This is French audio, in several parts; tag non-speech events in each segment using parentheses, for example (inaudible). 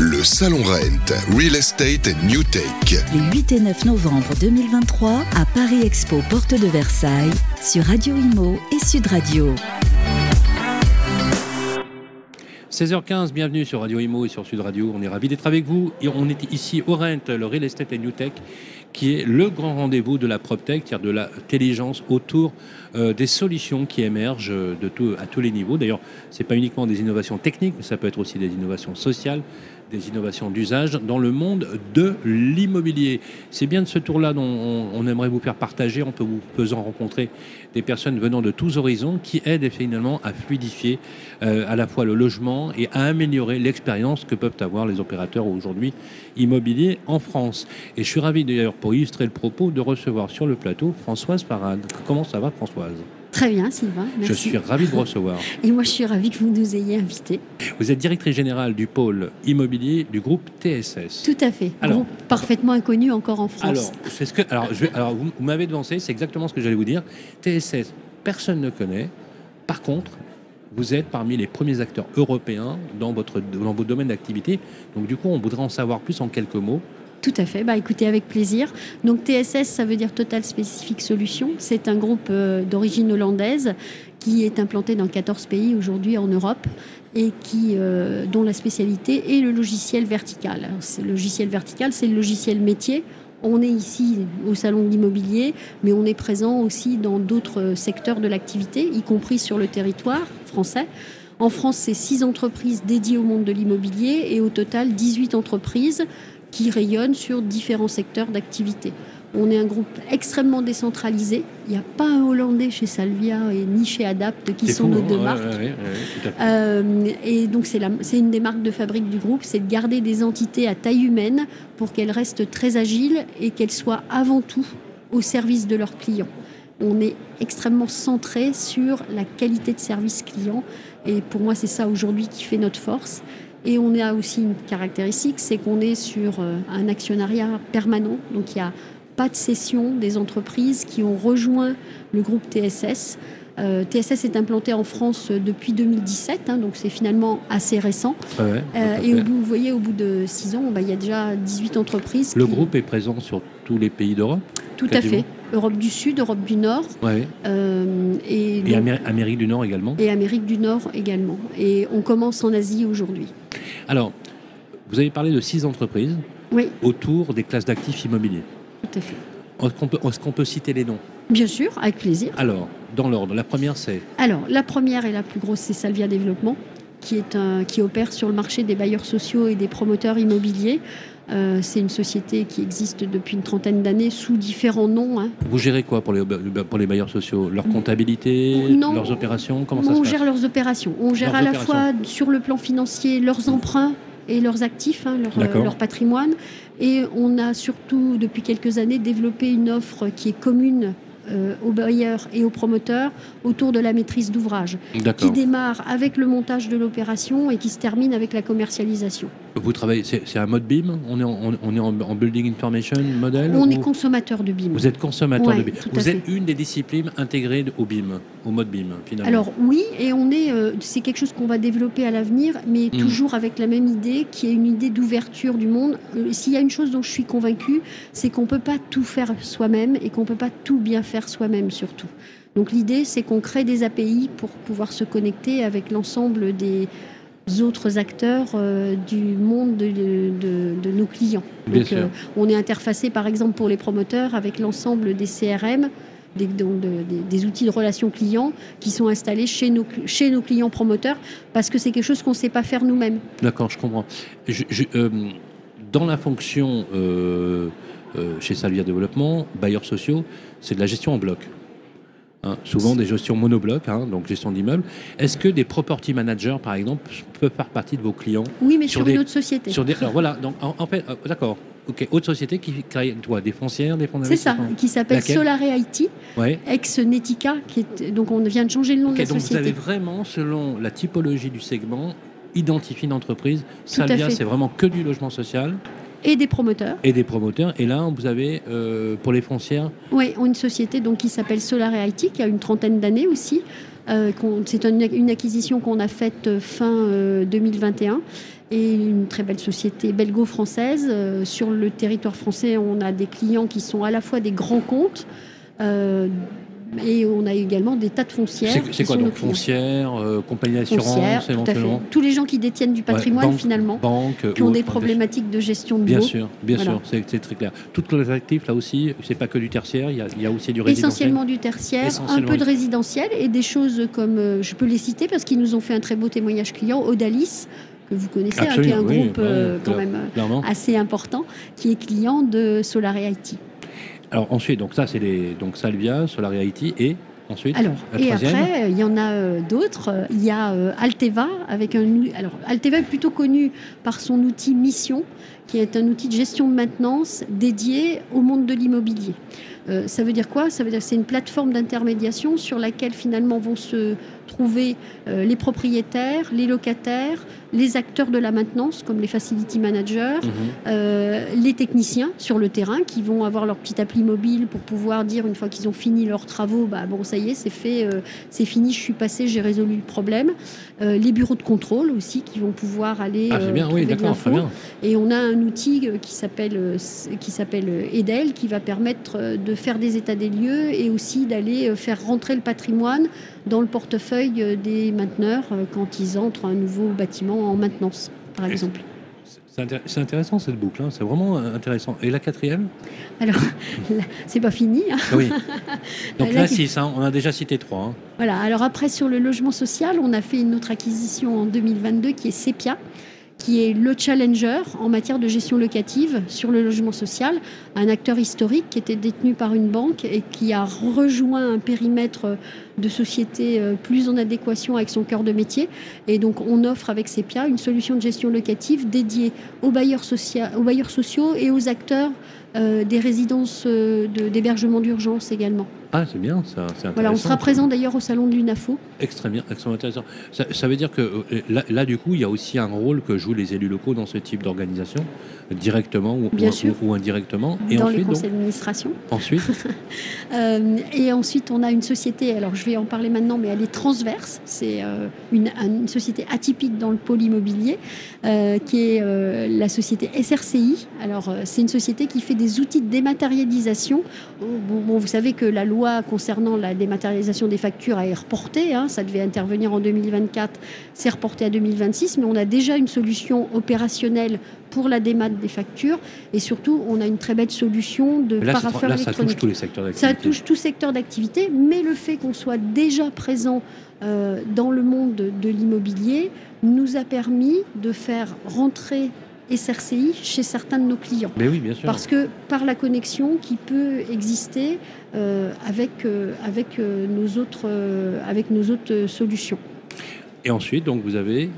Le Salon Rent, Real Estate and New Tech. Les 8 et 9 novembre 2023 à Paris Expo, porte de Versailles, sur Radio Imo et Sud Radio. 16h15, bienvenue sur Radio Imo et sur Sud Radio. On est ravis d'être avec vous. Et on est ici au Rent, le Real Estate and New Tech, qui est le grand rendez-vous de la PropTech, c'est-à-dire de l'intelligence autour euh, des solutions qui émergent de tout, à tous les niveaux. D'ailleurs, ce n'est pas uniquement des innovations techniques, mais ça peut être aussi des innovations sociales, des innovations d'usage dans le monde de l'immobilier. C'est bien de ce tour-là dont on, aimerait vous faire partager. On peut vous faisant rencontrer des personnes venant de tous horizons qui aident finalement à fluidifier euh, à la fois le logement et à améliorer l'expérience que peuvent avoir les opérateurs aujourd'hui immobiliers en France. Et je suis ravi d'ailleurs pour illustrer le propos de recevoir sur le plateau Françoise Parade. Comment ça va Françoise? Très bien, Sylvain. Je suis ravi de vous recevoir. (laughs) Et moi, je suis ravi que vous nous ayez invités. Vous êtes directrice générale du pôle immobilier du groupe TSS. Tout à fait. Alors, groupe parfaitement inconnu encore en France. Alors, c'est ce que, alors, je alors vous, m'avez devancé, c'est exactement ce que j'allais vous dire. TSS, personne ne connaît. Par contre, vous êtes parmi les premiers acteurs européens dans votre, dans votre domaine d'activité. Donc, du coup, on voudrait en savoir plus en quelques mots. Tout à fait, bah, écoutez avec plaisir. Donc TSS, ça veut dire Total Specific Solutions. C'est un groupe euh, d'origine hollandaise qui est implanté dans 14 pays aujourd'hui en Europe et euh, dont la spécialité est le logiciel vertical. le logiciel vertical, c'est le logiciel métier. On est ici au salon de l'immobilier, mais on est présent aussi dans d'autres secteurs de l'activité, y compris sur le territoire français. En France, c'est 6 entreprises dédiées au monde de l'immobilier et au total 18 entreprises qui rayonnent sur différents secteurs d'activité. On est un groupe extrêmement décentralisé. Il n'y a pas un Hollandais chez Salvia et ni chez Adapt qui sont nos deux marques. Euh, et donc c'est une des marques de fabrique du groupe, c'est de garder des entités à taille humaine pour qu'elles restent très agiles et qu'elles soient avant tout au service de leurs clients. On est extrêmement centré sur la qualité de service client et pour moi c'est ça aujourd'hui qui fait notre force. Et on a aussi une caractéristique, c'est qu'on est sur euh, un actionnariat permanent. Donc il n'y a pas de cession des entreprises qui ont rejoint le groupe TSS. Euh, TSS est implanté en France depuis 2017, hein, donc c'est finalement assez récent. Euh, et au bout, vous voyez, au bout de six ans, bah, il y a déjà 18 entreprises. Le groupe est présent sur tous les pays d'Europe? Tout à fait. Europe du Sud, Europe du Nord. et, et Amérique du Nord également? Et Amérique du Nord également. Et on commence en Asie aujourd'hui. Alors, vous avez parlé de six entreprises autour des classes d'actifs immobiliers. Tout à fait. Est-ce qu'on peut, citer les noms? Bien sûr, avec plaisir. Alors, dans l'ordre, la première c'est Alors, la première et la plus grosse, c'est Salvia Développement, qui, est un, qui opère sur le marché des bailleurs sociaux et des promoteurs immobiliers. Euh, c'est une société qui existe depuis une trentaine d'années sous différents noms. Hein. Vous gérez quoi pour les, pour les bailleurs sociaux? Leur comptabilité Leurs opérations Comment ça On se gère leurs opérations. On gère à la fois sur le plan financier leurs emprunts et leurs actifs, hein, leur, leur, patrimoine. Et on a surtout, depuis quelques années, développé une offre qui est commune euh, aux bailleurs et aux promoteurs autour de la maîtrise d'ouvrage, qui démarre avec le montage de l'opération et qui se termine avec la commercialisation. Vous travaillez, c'est un mode BIM On est en, on est en, Building Information Model On est consommateur de BIM. Vous êtes consommateur de BIM. Vous êtes une des disciplines intégrées au BIM, au mode BIM, finalement. Alors oui, et on est, euh, c'est quelque chose qu'on va développer à l'avenir, mais hmm. toujours avec la même idée, qui est une idée d'ouverture du monde. Euh, s'il y a une chose dont je suis convaincue, c'est qu'on ne peut pas tout faire soi-même et qu'on ne peut pas tout bien faire soi-même surtout. Donc l'idée, c'est qu'on crée des API pour pouvoir se connecter avec l'ensemble des autres acteurs euh, du monde de, nos clients. Donc, euh, on est interfacé par exemple pour les promoteurs avec l'ensemble des CRM, des, des, outils de relation client qui sont installés chez nos, chez nos clients promoteurs parce que c'est quelque chose qu'on ne sait pas faire nous-mêmes. D'accord, je comprends. Euh, dans la fonction chez Salvia Développement, bailleurs sociaux, c'est de la gestion en bloc. Hein, souvent des gestions monoblocs, hein, donc gestion d'immeubles. Est-ce que des property managers, par exemple, peuvent faire partie de vos clients Oui, mais sur, une autre société. Sur des, alors voilà, donc en, fait, euh, d'accord. Ok, autre société qui crée toi, des foncières, des fonds C'est ça, qui s'appelle Solare IT, ex Netica, qui est, donc on vient de changer le nom de la donc société. Vous avez vraiment, selon la typologie du segment, identifié une entreprise. Salvia, c'est vraiment que du logement social. Et des promoteurs. Et des promoteurs. Et là, vous avez, euh, pour les foncières Oui, une société donc, qui s'appelle Solar IT, qui a une trentaine d'années aussi, Euh, c'est un- une acquisition qu'on a faite euh, fin euh, 2021 et une très belle société belgo-française. Sur le territoire français, on a des clients qui sont à la fois des grands comptes et on a également des tas de foncières. C'est quoi donc clients. Foncière, euh, compagnie Foncières, d'assurance tout à fait. éventuellement Tous les gens qui détiennent du patrimoine Ouais, banque- finalement, Banque, qui ont des problématiques de gestion de Bien sûr, bien Voilà. sûr, c'est très clair. Toutes les actifs, là aussi, c'est pas que du tertiaire, il y a, il y a aussi du résidentiel. Essentiellement du tertiaire, un peu de résidentiel et des choses comme, euh, je peux les citer parce qu'ils nous ont fait un très beau témoignage client, Odalis, que vous connaissez, hein, qui est un oui, groupe euh, quand même euh, Clairement. assez important, qui est client de Solar IT. Alors ensuite, donc ça, c'est les donc Salvia, Solaria IT, et ensuite Alors, la et troisième après, euh, il y en a euh, d'autres. Il y a euh, Alteva avec un. Alors, Alteva est plutôt connu par son outil Mission, qui est un outil de gestion de maintenance dédié au monde de l'immobilier. Euh, ça veut dire quoi? Ça veut dire que c'est une plateforme d'intermédiation sur laquelle finalement vont se trouver euh, les propriétaires, les locataires, les acteurs de la maintenance, comme les facility managers, Mhm. euh, les techniciens sur le terrain qui vont avoir leur petite appli mobile pour pouvoir dire une fois qu'ils ont fini leurs travaux, bah bon ça y est c'est fait, euh, c'est fini, je suis passé, j'ai résolu le problème. Euh, les bureaux de contrôle aussi qui vont pouvoir aller Ah, bien, oui, d'accord, très l'info. bien. Et on a un outil qui s'appelle s- qui s'appelle Edel qui va permettre de faire des états des lieux et aussi d'aller faire rentrer le patrimoine dans le portefeuille euh, des mainteneurs euh, quand ils entrent un nouveau bâtiment en maintenance par exemple. C'est intér- c'est intéressant cette boucle, hein, c'est vraiment euh, intéressant. Et la quatrième? Alors (laughs) c'est pas fini. hein. Oui. (laughs) Donc Là, là, qui- 6, on a déjà cité 3. Hein. Voilà, alors après sur le logement social, on a fait une autre acquisition en 2022 qui est Sepia, qui est le challenger en matière de gestion locative sur le logement social, un acteur historique qui était détenu par une banque et qui a rejoint un périmètre de société euh, plus en adéquation avec son cœur de métier. Et donc on offre avec Sepia une solution de gestion locative dédiée aux bailleurs, aux bailleurs sociaux et aux acteurs euh, des résidences euh, de- d'hébergement d'urgence également. Ah, c'est bien, ça. Voilà, on sera présent d'ailleurs au salon de l'UNAFO. Extrêmement, extrêmement intéressant. Ça, ça veut dire que euh, là, là, du coup, il y a aussi un rôle que jouent les élus locaux dans ce type d'organisation, directement ou, Bien ou- sûr. ou indirectement. Et dans ensuite, les conseils d'administration. ensuite, (laughs) Euh, et ensuite, on a une société, alors je vais en parler maintenant, mais elle est transverse. C'est euh, une, une société atypique dans le pôle immobilier, euh, qui est la société SRCI. Alors, c'est une société qui fait des outils de dématérialisation. Bon, bon, vous savez que la loi concernant la dématérialisation des factures est reportée. hein, ça devait intervenir en 2024, c'est reporté à 2026, mais on a déjà une solution opérationnelle pour la démat des factures. Et surtout, on a une très belle solution de là, parapheur là, ça touche tous les secteurs d'activité. Ça touche tout secteur d'activité, mais le fait qu'on soit déjà présent euh, dans le monde de, de l'immobilier nous a permis de faire rentrer SRCI chez certains de nos clients. Mais oui, bien sûr. Parce que par la connexion qui peut exister euh, avec, euh, avec, euh, nos autres, avec nos autres solutions. Et ensuite, donc, vous avez.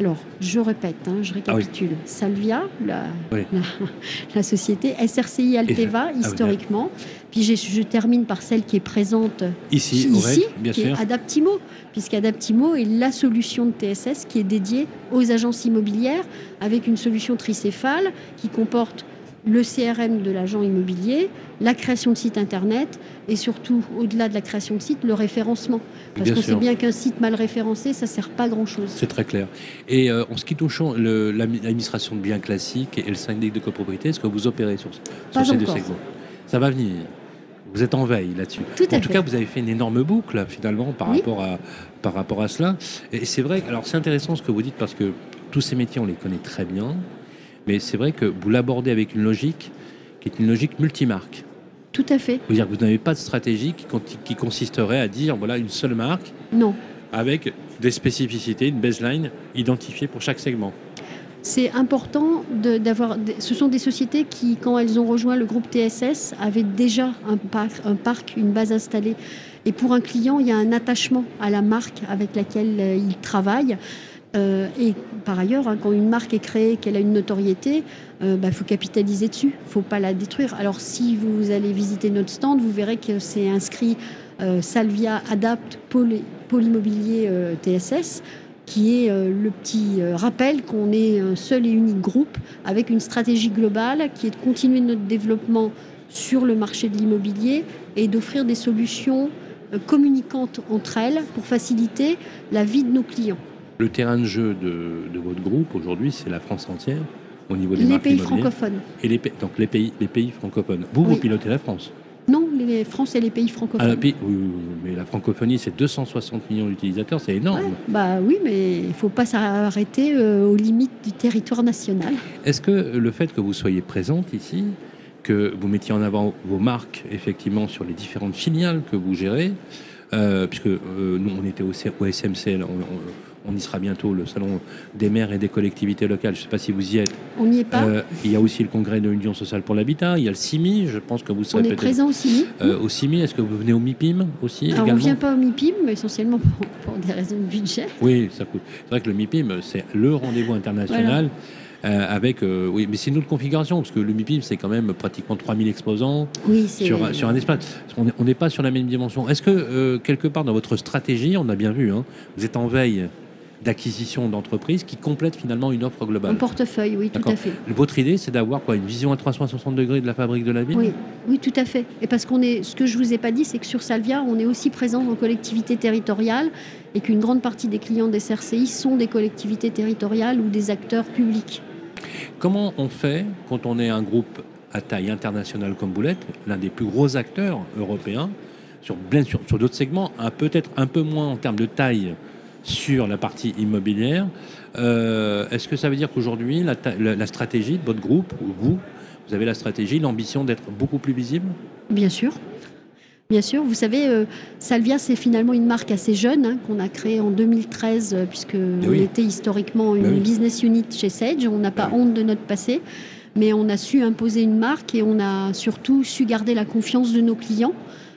Alors, je répète, hein, je récapitule. Salvia, la, Ah Oui. la, la société, SRCI Alteva, ah oui, historiquement. Puis je termine par celle qui est présente Ici, bien qui sûr. est Adaptimo, puisqu'Adaptimo est la solution de TSS qui est dédiée aux agences immobilières avec une solution tricéphale qui comporte le CRM de l'agent immobilier, la création de site internet et surtout, au-delà de la création de site, le référencement. Parce qu'on sait bien qu'un site mal référencé, ça sert pas à grand-chose. C'est très clair. Et euh, en ce qui touche l'administration de biens classiques et le syndic de copropriété, est-ce que vous opérez sur, ces deux segments? Ça va venir. Vous êtes en veille là-dessus. Tout En tout fait. cas, vous avez fait une énorme boucle finalement par, Oui. rapport, à, par rapport à cela. Et c'est vrai, alors c'est intéressant ce que vous dites parce que tous ces métiers, on les connaît très bien. Mais c'est vrai que vous l'abordez avec une logique qui est une logique multimarque. Tout à fait. Vous dire que vous n'avez pas de stratégie qui, consisterait à dire voilà une seule marque Non. avec des spécificités, une baseline identifiée pour chaque segment. C'est important d'avoir. Ce sont des sociétés qui, quand elles ont rejoint le groupe TSS, avaient déjà un parc, un parc, une base installée. Et pour un client, il y a un attachement à la marque avec laquelle euh, il travaille. Euh, et par ailleurs, hein, quand une marque est créée, qu'elle a une notoriété, il faut capitaliser dessus. Il ne faut pas la détruire. Alors si vous allez visiter notre stand, vous verrez que c'est inscrit euh, Salvia Adapt Pôle, Pôle Immobilier euh, TSS qui est euh, le petit euh, rappel qu'on est un seul et unique groupe avec une stratégie globale qui est de continuer notre développement sur le marché de l'immobilier et d'offrir des solutions euh, communiquantes entre elles pour faciliter la vie de nos clients. Le terrain de jeu de, de votre groupe aujourd'hui, c'est la France entière au niveau des Les marques pays francophones. Et les, donc les pays, les pays francophones. Vous, vous pilotez la France. Non, les France et les pays Ah, francophones. pays- oui, oui, oui, mais la francophonie, c'est 260 millions d'utilisateurs, c'est énorme. Ouais, bah oui, mais il ne faut pas s'arrêter euh, aux limites du territoire national. Est-ce que le fait que vous soyez présente ici, que vous mettiez en avant vos marques effectivement sur les différentes filiales que vous gérez, euh, puisque euh, nous on était au, au SMC, là, on, on- on y sera bientôt, le salon des maires et des collectivités locales, je ne sais pas si vous y êtes. On n'y est pas. Euh, il y a aussi le congrès de l'Union sociale pour l'habitat, il y a le CIMI, je pense que vous on serez est peut-être présent aussi. euh, au CIMI. Est-ce que vous venez au MIPIM aussi Alors, on ne vient pas au MIPIM, mais essentiellement pour, pour des raisons de budget. Oui, ça coûte. C'est vrai que le MIPIM, c'est le rendez-vous international. euh, avec, euh, oui, mais c'est une autre configuration, parce que le MIPIM, c'est quand même pratiquement 3000 exposants Oui, sur, sur un espace. On est- On n'est pas sur la même dimension. Est-ce que, euh, quelque part, dans votre stratégie, on a bien vu, hein, vous êtes en veille d'acquisition d'entreprises qui complètent finalement une offre un globale portefeuille, oui, tout à fait. Votre idée, c'est d'avoir quoi Une vision à 360 degrés de la fabrique de la ville? Oui, oui, tout à fait. Et parce qu'on est, ce que je vous ai pas dit, c'est que sur Salvia, on est aussi présent en collectivité territoriale et qu'une grande partie des clients des CRCI sont des collectivités territoriales ou des acteurs publics. Comment on fait quand on est un groupe à taille internationale comme Boulette, l'un des plus gros acteurs européens, sur, bien sûr, sur d'autres segments, un- peut-être un peu moins en termes de taille sur la partie immobilière. Euh, Est-ce que ça veut dire qu'aujourd'hui, la, ta- la- la stratégie de votre groupe, ou vous, vous avez la stratégie, l'ambition d'être beaucoup plus visible? Bien sûr. Bien sûr, vous savez, euh, Salvia, c'est finalement une marque assez jeune hein, qu'on a créée en 2013, euh, puisque on oui. était historiquement une Bah oui. business unit chez Sage. On n'a pas oui. honte de notre passé, mais on a su imposer une marque et on a surtout su garder la confiance de nos clients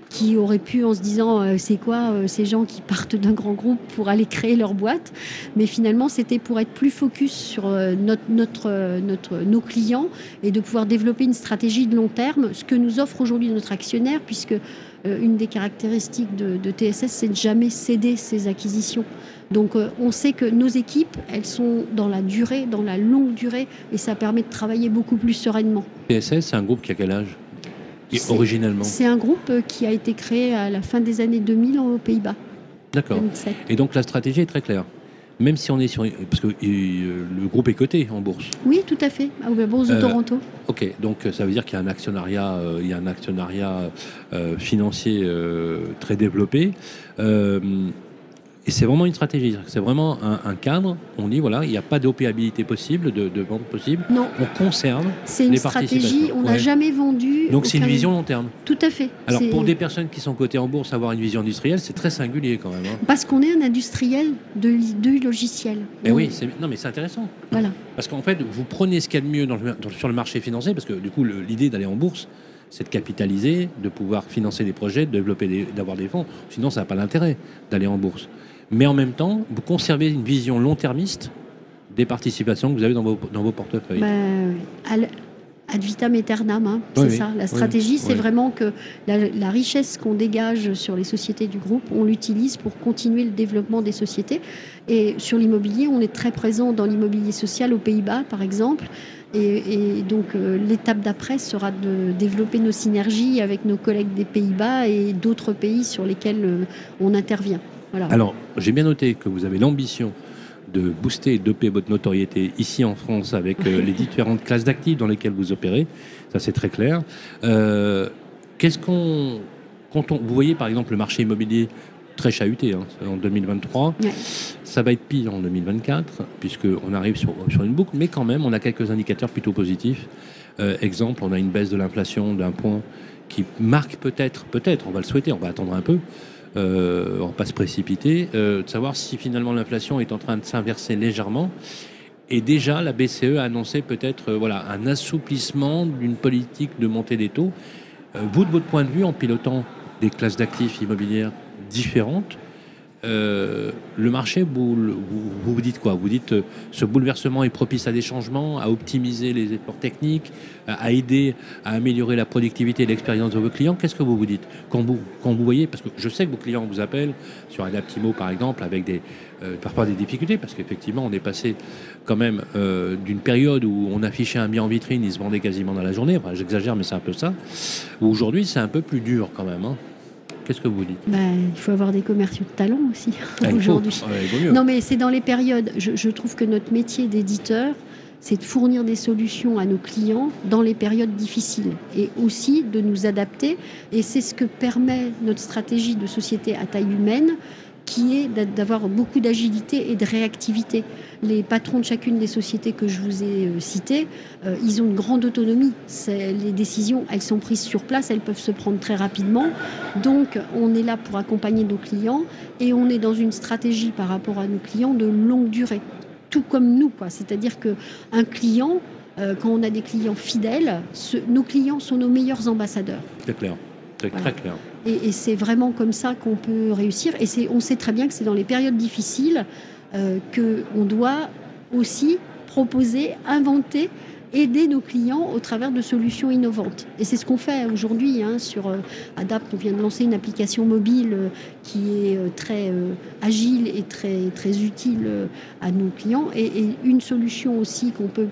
qui auraient pu, en se disant, euh, c'est quoi euh, ces gens qui partent d'un grand groupe pour aller créer leur boîte Mais finalement, c'était pour être plus focus sur euh, nos clients et de pouvoir développer une stratégie de long terme, ce que nous offre aujourd'hui notre actionnaire, puisque une des caractéristiques de, TSS, c'est de jamais céder ses acquisitions. Donc on sait que nos équipes, elles sont dans la durée, dans la longue durée, et ça permet de travailler beaucoup plus sereinement. PSS, c'est un groupe qui a quel âge? Et C'est- un groupe qui a été créé à la fin des années 2000 aux Pays-Bas. D'accord. 2007. Et donc la stratégie est très claire. Même si on est sur... Parce que euh, le groupe est coté en bourse. Oui, tout à fait, à la Bourse de Euh, Toronto. Ok, donc ça veut dire qu'il y a un actionnariat, euh, il y a un actionnariat euh, financier très développé. Et c'est vraiment une stratégie, c'est vraiment un, un cadre. On dit voilà, il n'y a pas d'opéabilité possible, de, de vente possible. Non, On conserve. c'est une les stratégie, on n'a ouais. jamais vendu. Donc c'est une vision long terme. Tout à fait. Alors pour des personnes qui sont cotées en bourse, avoir une vision industrielle, c'est très singulier quand même. hein. Parce qu'on est un industriel de, logiciels. Eh Donc, oui, c'est- non mais c'est intéressant. Voilà. Parce qu'en fait, vous prenez ce qu'il y a de mieux dans le- dans- sur le marché financier, parce que du coup, l'idée d'aller en bourse, c'est de capitaliser, de pouvoir financer des projets, de développer, des- d'avoir des fonds. Sinon, ça n'a pas d'intérêt d'aller en bourse. Mais en même temps, vous conservez une vision long-termiste des participations que vous avez dans vos, dans vos portefeuilles. Al- ad vitam aeternam, hein, c'est Oui, ça. La Oui, stratégie, c'est vraiment que la, la richesse qu'on dégage sur les sociétés du groupe, on l'utilise pour continuer le développement des sociétés. Et sur l'immobilier, on est très présent dans l'immobilier social aux Pays-Bas, par exemple. Et, et donc, euh, l'étape d'après sera de développer nos synergies avec nos collègues des Pays-Bas et d'autres pays sur lesquels euh, on intervient. Voilà. Alors, j'ai bien noté que vous avez l'ambition de booster et doper votre notoriété ici en France avec euh, les différentes classes d'actifs dans lesquelles vous opérez. Ça, c'est très clair. Euh, Qu'est-ce qu'on. Quand on, vous voyez par exemple le marché immobilier très chahuté hein, en 2023, Ouais. ça va être pire en 2024 puisqu'on arrive sur, sur une boucle, mais quand même on a quelques indicateurs plutôt positifs. Euh, exemple, on a une baisse de l'inflation d'un point qui marque peut-être, peut-être, on va le souhaiter, on va attendre un peu, euh, on va pas se précipiter, euh, de savoir si finalement l'inflation est en train de s'inverser légèrement. Et déjà, la BCE a annoncé peut-être euh, voilà, un assouplissement d'une politique de montée des taux. Euh, vous, de votre point de vue, en pilotant des classes d'actifs immobilières différentes, euh, le marché, vous, vous, dites quoi? Vous dites euh, ce bouleversement est propice à des changements, à optimiser les efforts techniques, à, aider à améliorer la productivité et l'expérience de vos clients. Qu'est-ce que vous vous dites? Quand vous, voyez Parce que je sais que vos clients vous appellent sur Adaptimo par exemple avec des, euh, parfois des difficultés parce qu'effectivement on est passé quand même d'une période où on affichait un bien en vitrine, il se vendait quasiment dans la journée. J'exagère, mais c'est un peu ça. Aujourd'hui, c'est un peu plus dur quand même. hein. Qu'est-ce que vous dites? Ben, il faut avoir des commerciaux de talent aussi Ah, aujourd'hui. Ouais, mieux. Non, mais c'est dans les périodes. Je, je trouve que notre métier d'éditeur, c'est de fournir des solutions à nos clients dans les périodes difficiles et aussi de nous adapter. Et c'est ce que permet notre stratégie de société à taille humaine qui est d'a- d'avoir beaucoup d'agilité et de réactivité. Les patrons de chacune des sociétés que je vous ai euh, citées, euh, ils ont une grande autonomie. Les décisions, elles sont prises sur place, elles peuvent se prendre très rapidement. Donc, on est là pour accompagner nos clients et on est dans une stratégie par rapport à nos clients de longue durée, tout comme nous. quoi. C'est-à-dire que un client, euh, quand on a des clients fidèles, ce- nos clients sont nos meilleurs ambassadeurs. C'est clair. C'est Voilà. très clair. Et, c'est vraiment comme ça qu'on peut réussir. Et on sait très bien que c'est dans les périodes difficiles euh, qu'on doit aussi proposer, inventer, aider nos clients au travers de solutions innovantes. Et c'est ce qu'on fait aujourd'hui hein, sur euh, Adapt. On vient de lancer une application mobile euh, qui est très agile et très, utile à nos clients. Et une solution aussi qu'on peut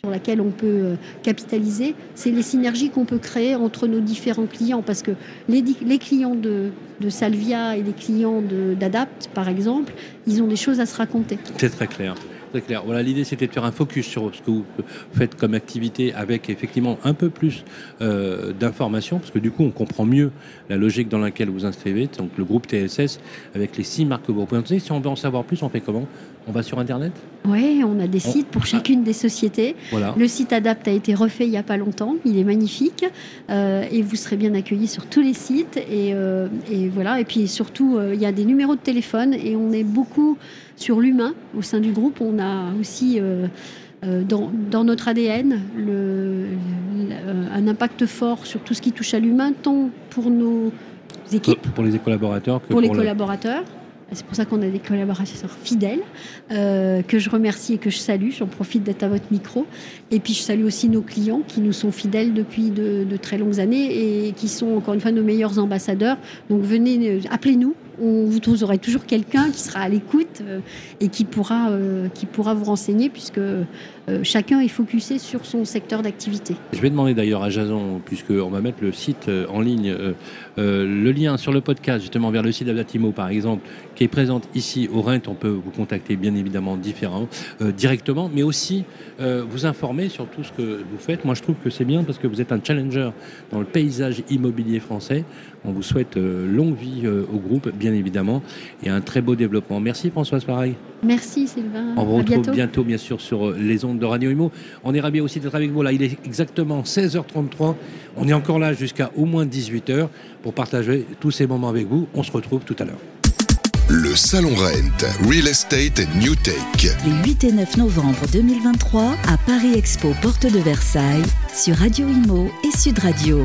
sur laquelle on peut euh, capitaliser, c'est les synergies qu'on peut créer entre nos différents clients. Parce que les, clients de, Salvia et les clients d'Adapt, par exemple, ils ont des choses à se raconter. C'est très clair. Très clair. Voilà, l'idée c'était de faire un focus sur ce que vous faites comme activité avec effectivement un peu plus euh, d'informations, parce que du coup on comprend mieux la logique dans laquelle vous inscrivez, donc le groupe TSS avec les six marques que vous représentez. Si on veut en savoir plus, on fait comment? On va sur Internet? Oui, on a des sites pour chacune des sociétés. Voilà. Le site Adapt a été refait il n'y a pas longtemps. Il est magnifique. Euh, et vous serez bien accueillis sur tous les sites. Et, euh, et voilà. Et puis surtout, euh, il y a des numéros de téléphone. Et on est beaucoup sur l'humain au sein du groupe. On a aussi. dans, dans notre ADN, le- le- un impact fort sur tout ce qui touche à l'humain, tant pour nos équipes Pour les collaborateurs que pour les le- collaborateurs. C'est pour ça qu'on a des collaborateurs fidèles, euh, que je remercie et que je salue. J'en profite d'être à votre micro. Et puis je salue aussi nos clients qui nous sont fidèles depuis de, de très longues années et qui sont encore une fois nos meilleurs ambassadeurs. Donc venez, euh, appelez-nous. On, vous, vous aurez toujours quelqu'un qui sera à l'écoute euh, et qui pourra, euh, qui pourra vous renseigner puisque chacun est focusé sur son secteur d'activité. Je vais demander d'ailleurs à Jason, puisqu'on va mettre le site euh, en ligne, euh, euh, le lien sur le podcast, justement vers le site d'Adatimo par exemple, qui est présente ici au Rent. On peut vous contacter bien évidemment différent, euh, directement, mais aussi euh, vous informer sur tout ce que vous faites. Moi je trouve que c'est bien parce que vous êtes un challenger dans le paysage immobilier français. On vous souhaite euh, longue vie euh, au groupe, bien évidemment, et un très beau développement. Merci Françoise Pareil. Merci Sylvain. On vous retrouve bientôt. bientôt. bien sûr, sur euh, les ondes de Radio Imo. On est ravis aussi d'être avec vous. Là, il est exactement 16h33. On est encore là jusqu'à au moins 18h pour partager tous ces moments avec vous. On se retrouve tout à l'heure. Le Salon Rent, Real Estate and New Tech. Les 8 et 9 novembre 2023 à Paris Expo Porte de Versailles sur Radio Imo et Sud Radio.